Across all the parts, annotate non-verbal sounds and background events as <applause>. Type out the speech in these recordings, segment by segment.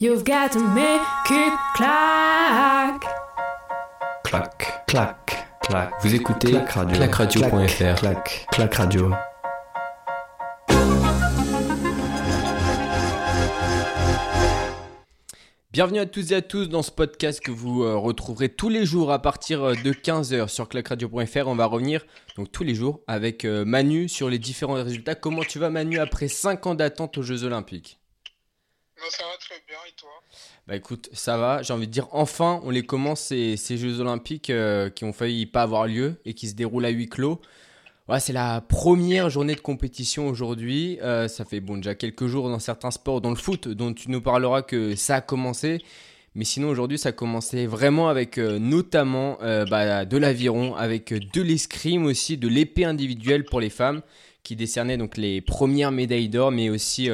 You've got to make it clack. Clac, clac, clac. Vous écoutez clacradio.fr. Clac, clac radio. Bienvenue à tous et à tous dans ce podcast que vous euh, retrouverez tous les jours à partir euh, de 15h sur clacradio.fr. On va revenir donc tous les jours avec euh, Manu sur les différents résultats. Comment tu vas Manu après 5 ans d'attente aux Jeux Olympiques? Ça va très bien et toi? Bah écoute, ça va. J'ai envie de dire enfin, on les commence ces, Jeux Olympiques euh, qui ont failli pas avoir lieu et qui se déroulent à huis clos. Ouais, c'est la première journée de compétition aujourd'hui. Euh, ça fait bon déjà quelques jours dans certains sports, dans le foot, dont tu nous parleras que ça a commencé. Mais sinon aujourd'hui ça a commencé vraiment avec euh, notamment bah, de l'aviron, avec de l'escrime aussi, de l'épée individuelle pour les femmes qui décernaient donc les premières médailles d'or, mais aussi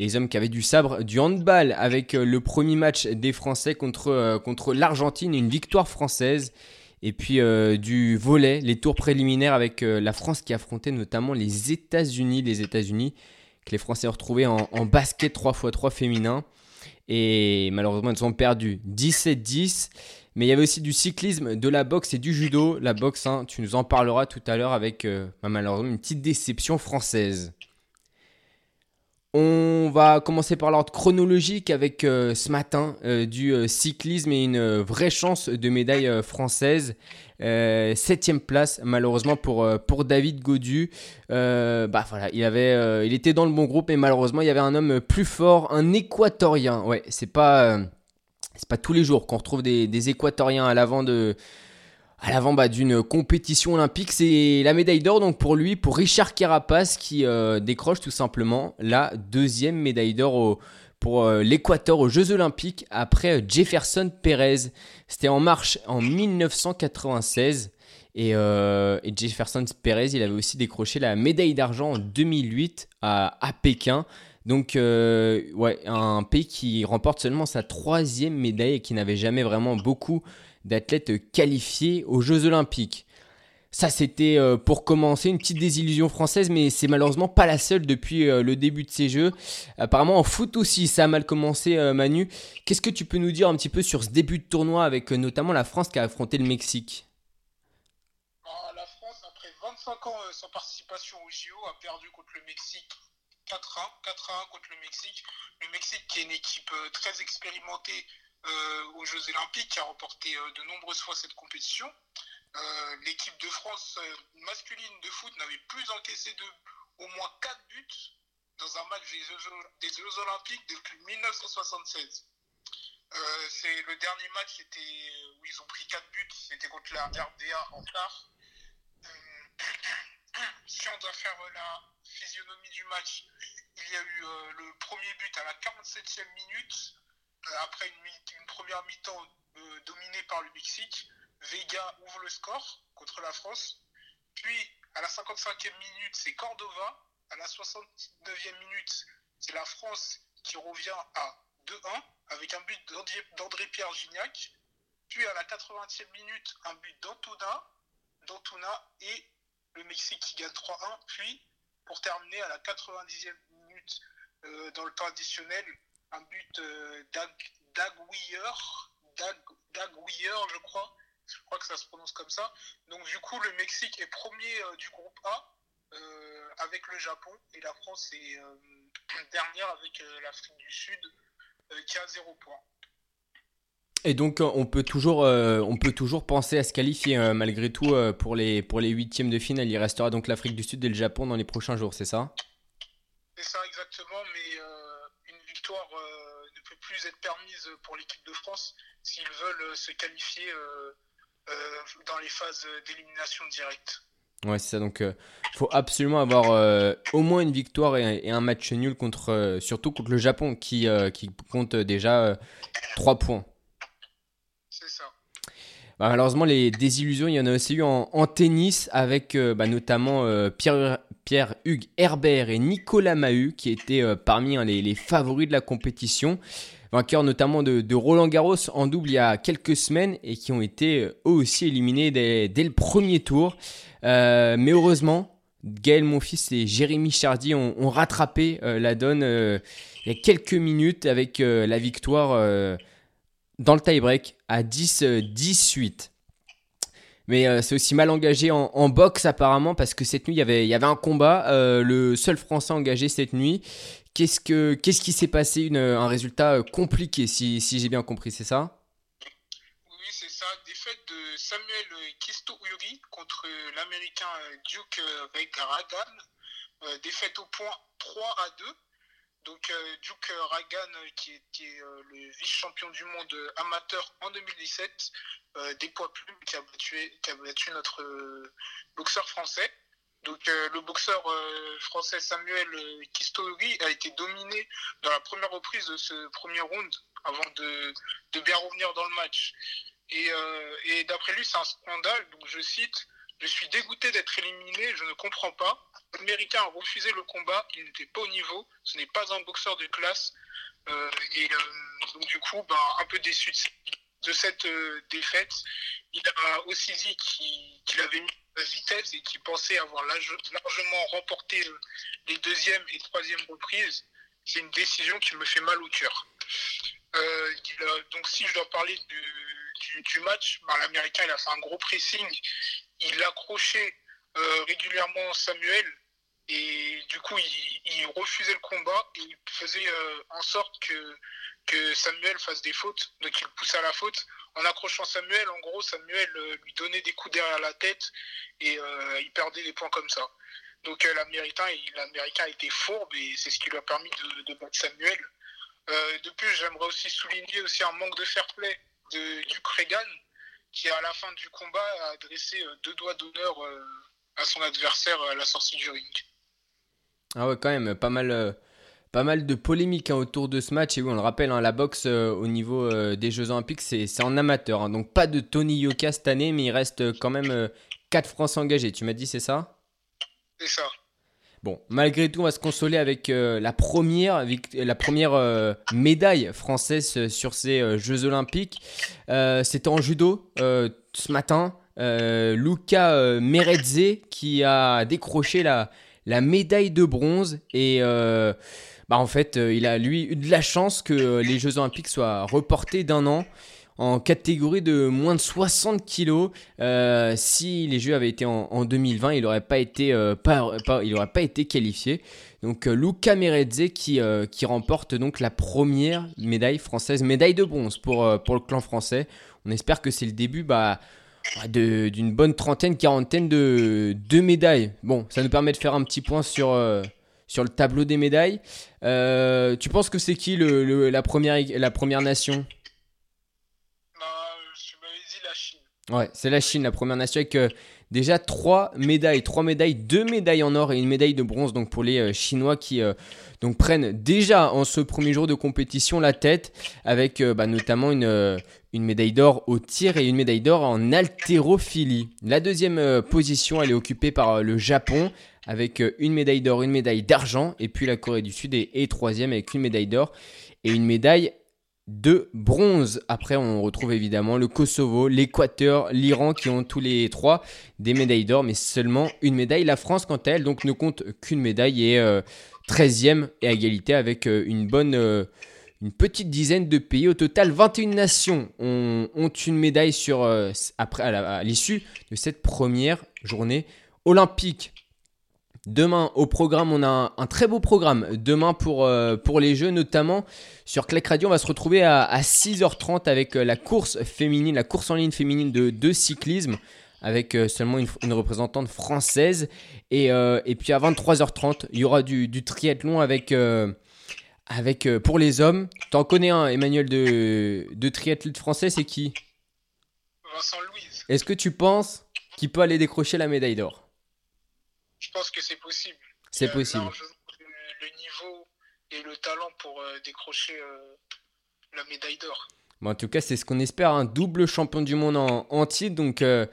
les hommes qui avaient du sabre, du handball avec euh, le premier match des Français contre, euh, contre l'Argentine, une victoire française. Et puis euh, du volet, les tours préliminaires avec la France qui affrontait notamment les États-Unis. Les États-Unis que les Français ont retrouvés en, basket 3x3 féminin. Et malheureusement, ils ont perdu 17-10. Mais il y avait aussi du cyclisme, de la boxe et du judo. La boxe, hein, tu nous en parleras tout à l'heure avec bah, malheureusement une petite déception française. On va commencer par l'ordre chronologique avec euh, ce matin euh, du euh, cyclisme et une vraie chance de médaille française. septième place malheureusement pour, David Godu. bah il était dans le bon groupe mais malheureusement il y avait un homme plus fort, un équatorien. Ouais, c'est pas, pas tous les jours qu'on retrouve des équatoriens à l'avant de à l'avant d'une compétition olympique. C'est la médaille d'or donc pour lui, pour Richard Carapace qui euh, décroche tout simplement la deuxième médaille d'or pour euh, l'Équateur aux Jeux Olympiques après Jefferson Perez. C'était en marche en 1996. Et, euh, Jefferson Perez, il avait aussi décroché la médaille d'argent en 2008 à, à Pékin. Donc, un pays qui remporte seulement sa troisième médaille et qui n'avait jamais vraiment beaucoup d'athlètes qualifiés aux Jeux Olympiques. Ça, c'était euh, pour commencer une petite désillusion française, mais c'est malheureusement pas la seule depuis euh, le début de ces Jeux. Apparemment, en foot aussi, ça a mal commencé, euh, Manu. Qu'est-ce que tu peux nous dire un petit peu sur ce début de tournoi avec notamment la France qui a affronté le Mexique? Ah, La France, après 25 ans sans participation aux JO, a perdu contre le Mexique 4-1, 4-1 contre le Mexique. Le Mexique qui est une équipe très expérimentée aux Jeux Olympiques, qui a remporté euh, de nombreuses fois cette compétition. Euh, l'équipe de France masculine de foot n'avait plus encaissé de au moins 4 buts dans un match des Jeux, Olympiques depuis 1976. c'est le dernier match où ils ont pris 4 buts, c'était contre la RDA en quart. <coughs> si on doit faire la physionomie du match, il y a eu le premier but à la 47e minute euh, après une, première mi-temps euh, dominée par le Mexique, Vega ouvre le score contre la France. Puis, à la 55e minute, c'est Cordova. À la 69e minute, c'est la France qui revient à 2-1 avec un but d'André-Pierre Gignac. Puis, à la 80e minute, un but d'Antuna et le Mexique qui gagne 3-1. Puis, pour terminer, à la 90e minute, euh, dans le temps additionnel, un but euh, d'Aguier, je crois. Je crois que ça se prononce comme ça. Donc du coup, le Mexique est premier euh, du groupe A euh, avec le Japon et la France est <clears throat> dernière avec l'Afrique du Sud qui a 0 points. Et donc on peut toujours, on peut toujours penser à se qualifier malgré tout pour les pour les huitièmes de finale. Il restera donc l'Afrique du Sud et le Japon dans les prochains jours, c'est ça? C'est ça exactement, mais victoire euh, ne peut plus être permise pour l'équipe de France s'ils veulent euh, se qualifier euh, dans les phases d'élimination directe. Ouais, c'est ça. Donc, il faut absolument avoir au moins une victoire et, un match nul contre, surtout contre le Japon qui, qui compte déjà 3 points. C'est ça. Bah, malheureusement, les désillusions, il y en a aussi eu en, tennis avec bah, notamment Pierre, Pierre-Hugues Herbert et Nicolas Mahut, qui étaient euh, parmi hein, les, favoris de la compétition. Vainqueurs notamment de, Roland Garros en double il y a quelques semaines et qui ont été euh, eux aussi éliminés dès, le premier tour. Euh, mais heureusement, Gaël Monfils et Jérémy Chardy ont, rattrapé la donne. il y a quelques minutes avec la victoire dans le tie-break à 10-18. Mais c'est aussi mal engagé en, boxe apparemment parce que cette nuit il y avait, il y avait un combat. le seul Français engagé cette nuit. Qu'est-ce, que, qu'est-ce qui s'est passé une, Un résultat compliqué si, si j'ai bien compris, c'est ça? Samuel Kisto Uri contre l'américain Duke. Euh, défaite au point 3 à 2. Donc euh, Duke Ragan, qui était euh, le vice-champion du monde amateur en 2017, des poids plumes, qui a battu, notre boxeur français. Donc le boxeur français Samuel Kistori a été dominé dans la première reprise de ce premier round avant de, bien revenir dans le match. Euh, et, d'après lui, c'est un scandale. Donc je cite Je suis dégoûté d'être éliminé, je ne comprends pas. L'Américain a refusé le combat, il n'était pas au niveau, ce n'est pas un boxeur de classe. Euh, et euh, donc, du coup, bah, un peu déçu de, cette défaite. Il a aussi dit qu'il avait mis la vitesse et qu'il pensait avoir largement remporté les deuxième et troisième reprises. C'est une décision qui me fait mal au cœur. donc si je dois parler du, match, bah, l'Américain il a fait un gros pressing, il accrochait euh, régulièrement Samuel et du coup il, refusait le combat et il faisait euh, en sorte que, Samuel fasse des fautes, donc il poussait à la faute. En accrochant Samuel, en gros, Samuel euh, lui donnait des coups derrière la tête et il perdait des points comme ça. Donc l'Américain, l'Américain était fourbe et c'est ce qui lui a permis de, battre Samuel. de plus, j'aimerais aussi souligner aussi un manque de fair play de Duke Reagan, qui à la fin du combat a adressé euh, deux doigts d'honneur euh, à son adversaire à la sortie du ring. Ah ouais, quand même, pas mal, euh, pas mal de polémiques hein, autour de ce match. Et oui, on le rappelle, hein, la boxe au niveau des Jeux Olympiques, c'est en amateur. Hein. donc pas de Tony Yoka cette année, mais il reste quand même 4 Français engagés. Tu m'as dit, c'est ça? C'est ça. Bon, malgré tout, on va se consoler avec euh, la première, euh, médaille française euh, sur ces Jeux Olympiques. C'était en judo ce matin. Luca Meredze qui a décroché la, la médaille de bronze et bah en fait, il a lui eu de la chance que les Jeux Olympiques soient reportés d'un an en catégorie de moins de 60 kilos. Euh, si les Jeux avaient été en, 2020, il n'aurait pas été euh, pas, été qualifié. Donc euh, Luca Meredze qui, qui remporte donc la première médaille française, médaille de bronze pour, pour le clan français. On espère que c'est le début bah, d'une bonne trentaine, quarantaine de, de médailles. Bon, ça nous permet de faire un petit point sur, sur le tableau des médailles. tu penses que c'est qui le, la, première, la première nation? Ouais, c'est la Chine, la première nation avec euh, déjà trois médailles, trois médailles, deux médailles en or et une médaille de bronze. Donc pour les euh, Chinois qui euh, donc prennent déjà en ce premier jour de compétition la tête avec bah, notamment une, médaille d'or au tir et une médaille d'or en haltérophilie. La deuxième position, elle est occupée par le Japon avec une médaille d'or, une médaille d'argent et puis la Corée du Sud est, est troisième avec une médaille d'or et une médaille de bronze. Après, on retrouve évidemment le Kosovo, l'Équateur, l'Iran qui ont tous les trois des médailles d'or, mais seulement une médaille. La France, quant à elle, donc ne compte qu'une médaille et 13e euh, et à égalité avec euh, une bonne. Euh, une petite dizaine de pays. Au total, 21 nations ont, une médaille après, à l'issue de cette première journée olympique. Demain, au programme, on a un, très beau programme. Demain, pour, euh, pour les Jeux, notamment sur Clac Radio, on va se retrouver à, 6h30 avec euh, la course féminine, la course en ligne féminine de, de cyclisme, avec euh, seulement une, représentante française. Et, et, puis à 23h30, il y aura du, du triathlon avec, avec pour les hommes. T'en connais un, Emmanuel, de, de triathlète français, c'est qui? Vincent Louise. Est-ce que tu penses qu'il peut aller décrocher la médaille d'or? Je pense que c'est possible. C'est possible. Le, niveau et le talent pour euh, décrocher euh, la médaille d'or. en tout cas, c'est ce qu'on espère. Un double champion du monde en, titre. Donc, euh,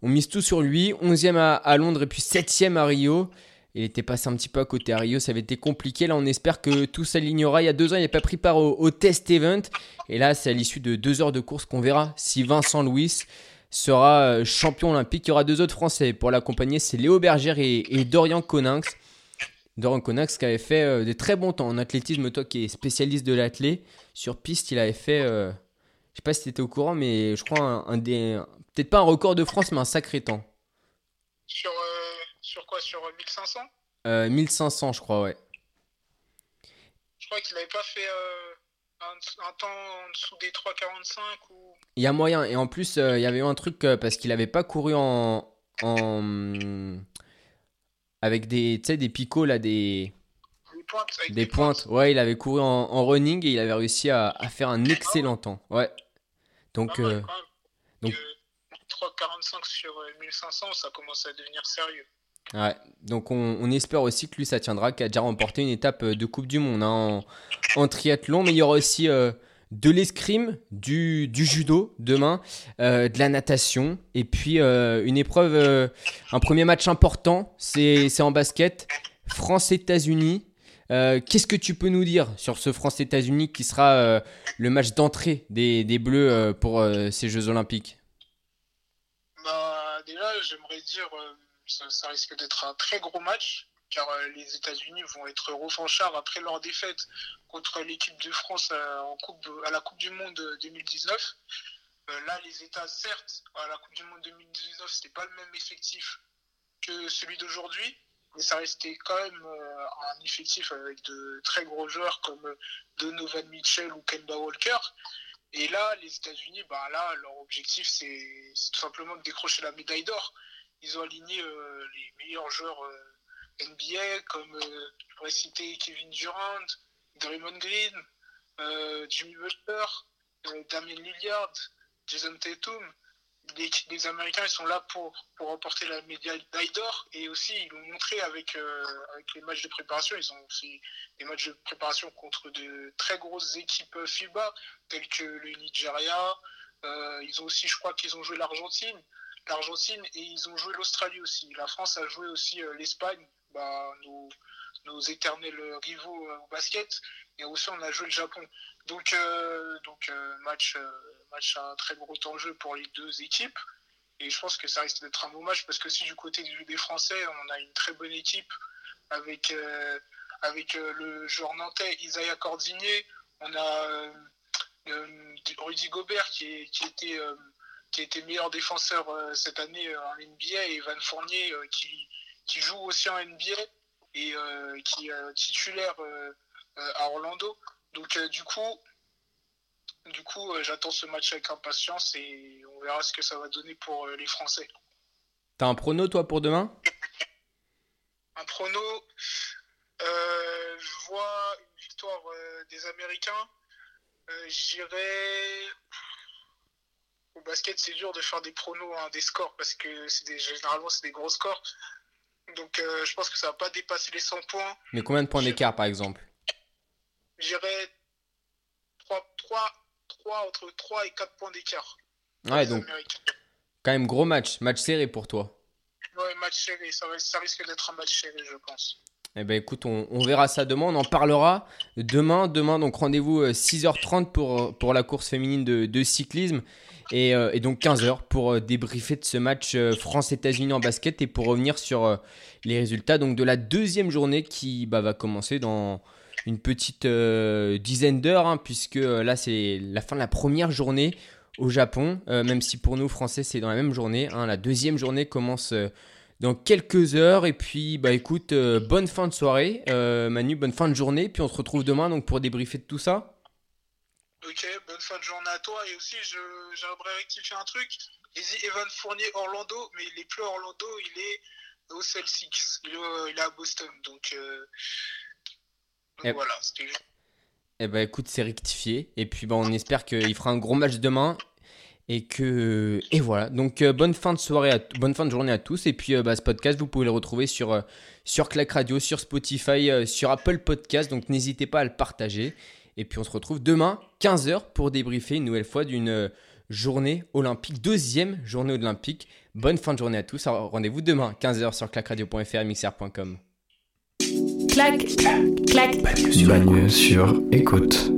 on mise tout sur lui. 11e à, Londres et puis 7e à Rio. Il était passé un petit peu à côté à Rio, ça avait été compliqué. Là, on espère que tout s'alignera. Il y a deux ans, il n'a pas pris part au, au, test event. Et là, c'est à l'issue de deux heures de course qu'on verra si Vincent Louis sera euh, champion olympique. Il y aura deux autres Français pour l'accompagner, c'est Léo Berger et, Dorian Coninx. Doran Conax qui avait fait euh, des très bons temps en athlétisme. Toi qui es spécialiste de l'athlé, sur piste, il avait fait, euh, je sais pas si tu étais au courant, mais je crois un, des, peut-être pas un record de France, mais un sacré temps. Sur, sur quoi? Sur 1500 1500, je crois, ouais. Je crois qu'il n'avait pas fait un, temps en dessous des 3,45 ou... Il y a moyen. Et en plus, il y avait eu un truc parce qu'il n'avait pas couru en, en avec des, des picots là, des, des pointes. Ouais, il avait couru en, running et il avait réussi à, à faire un excellent temps. Ouais. Donc, euh, donc 3,45 sur 1500, euh, ça commence à devenir sérieux. Donc on, espère aussi que lui ça tiendra, qu'il a déjà remporté une étape euh, de Coupe du Monde hein, en, triathlon, mais il y aura aussi de l'escrime, du, judo demain, euh, de la natation, et puis euh, une épreuve, euh, un premier match important, c'est en basket, France-États-Unis. Qu'est-ce que tu peux nous dire sur ce France-États-Unis qui sera le match d'entrée des, des, Bleus pour ces Jeux Olympiques? Bah, Déjà, j'aimerais dire, ça, risque d'être un très gros match car euh, les États-Unis vont être revanchards après leur défaite contre l'équipe de France euh, en coupe, à la Coupe du Monde 2019. Euh, là, les États, certes, à la Coupe du Monde 2019, c'était pas le même effectif que celui d'aujourd'hui, mais ça restait quand même un effectif avec de très gros joueurs comme Donovan Mitchell ou Kemba Walker. Et là, les États-Unis, bah là, leur objectif, c'est tout simplement de décrocher la médaille d'or. Ils ont aligné les meilleurs joueurs NBA, comme euh, je pourrais citer Kevin Durant, Draymond Green, euh, Jimmy Butler, euh, Damien Lillard, Jason Tatum. Les, Américains ils sont là pour, pour remporter la médaille d'or et aussi ils l'ont montré avec, avec les matchs de préparation. Ils ont fait des matchs de préparation contre de très grosses équipes FIBA telles que le Nigeria. ils ont aussi, je crois qu'ils ont joué l'Argentine l'Argentine et ils ont joué l'Australie aussi. La France a joué aussi l'Espagne bah, nos, nos, éternels rivaux euh, au basket. Et aussi, on a joué le Japon. Donc, euh, donc euh, match, match à très gros enjeu pour les deux équipes. Et je pense que ça risque d'être un beau match parce que si du côté des Français, on a une très bonne équipe avec, avec le joueur nantais Isaiah Cordigné. On a Rudy Gobert qui, qui était qui a été meilleur défenseur cette année en NBA et Van Fournier qui, qui joue aussi en NBA et euh, qui est titulaire euh, euh, à Orlando. Donc du coup, du coup, j'attends ce match avec impatience et on verra ce que ça va donner pour les Français. T'as un prono toi pour demain? Un prono, je vois une victoire des Américains. J'irai au basket, c'est dur de faire des pronos, hein, des scores, parce que c'est généralement c'est des gros scores. Donc euh, je pense que ça va pas dépasser les 100 points. Mais combien de points d'écart par exemple? J'irais 3, 3, 3, entre 3 et 4 points d'écart. Ouais, donc quand même gros match, match serré pour toi. Ouais, match serré, ça, ça risque d'être un match serré, je pense. Eh ben écoute, on, verra ça demain, on en parlera demain. Demain, donc rendez-vous 6h30 euh, pour, pour la course féminine de, cyclisme. Euh, et, donc 15h pour euh, débriefer de ce match euh, France-États-Unis en basket et pour revenir sur les résultats donc, de la deuxième journée qui bah, va commencer dans une petite dizaine d'heures, hein, puisque là c'est la fin de la première journée au Japon, même si pour nous Français c'est dans la même journée. Hein. la deuxième journée commence dans quelques heures. Et puis, bah écoute, bonne fin de soirée, Manu, bonne fin de journée. Puis on se retrouve demain donc pour débriefer de tout ça. Ok, bonne fin de journée à toi. Et aussi, j'aimerais rectifier un truc. Dit Evan Fournier Orlando, mais il est plus à Orlando, il est au Celtics. Il est, il est à Boston. Donc, euh, eh, voilà, c'était Eh ben écoute, c'est rectifié. Et puis bah, on espère qu'il fera un gros match demain. Et que et voilà. Donc euh, bonne fin de soirée, à... bonne fin de journée à tous. Et puis euh, bah, ce podcast, vous pouvez le retrouver sur sur Clac Radio, sur Spotify, sur Apple Podcast. Donc n'hésitez pas à le partager. Et puis on se retrouve demain, 15h, pour débriefer une nouvelle fois d'une euh, journée olympique, deuxième journée olympique. Bonne fin de journée à tous. Rendez-vous demain, 15h sur clacradio.fr mixer.com. Clac, clac, Bagneux sur écoute.